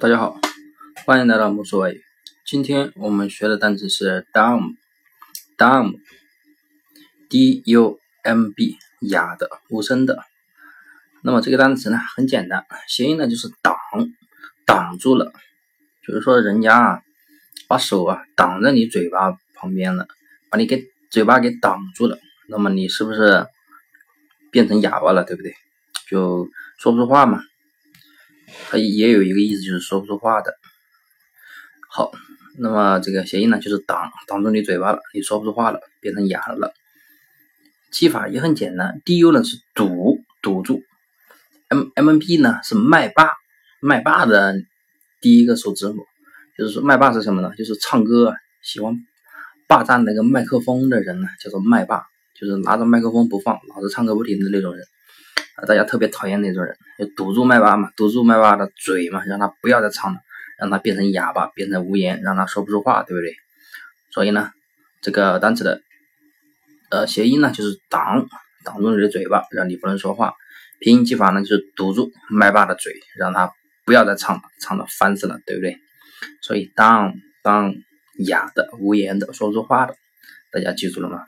大家好，欢迎来到木说外语。今天我们学的单词是 dumb，dumb，d u m b，哑的，无声的。那么这个单词呢很简单，谐音呢就是挡，挡住了。就是说人家啊把手啊挡在你嘴巴旁边了，把你给嘴巴给挡住了，那么你是不是变成哑巴了？对不对？就说不出话嘛。它也有一个意思，就是说不出话的。好，那么这个谐音呢，就是挡挡住你嘴巴了，你说不出话了，变成哑了。记法也很简单，du 呢是堵堵住，m m p 呢是麦霸麦霸的第一个首字母，就是说麦霸是什么呢？就是唱歌喜欢霸占那个麦克风的人呢，叫做麦霸，就是拿着麦克风不放，老是唱歌不停的那种人。大家特别讨厌那种人，就堵住麦霸嘛，堵住麦霸的嘴嘛，让他不要再唱了，让他变成哑巴，变成无言，让他说不出话，对不对？所以呢，这个单词的呃谐音呢就是挡，挡住你的嘴巴，让你不能说话。拼音记法呢就是堵住麦霸的嘴，让他不要再唱了，唱的烦死了，对不对？所以当当哑的、无言的、说不出话的，大家记住了吗？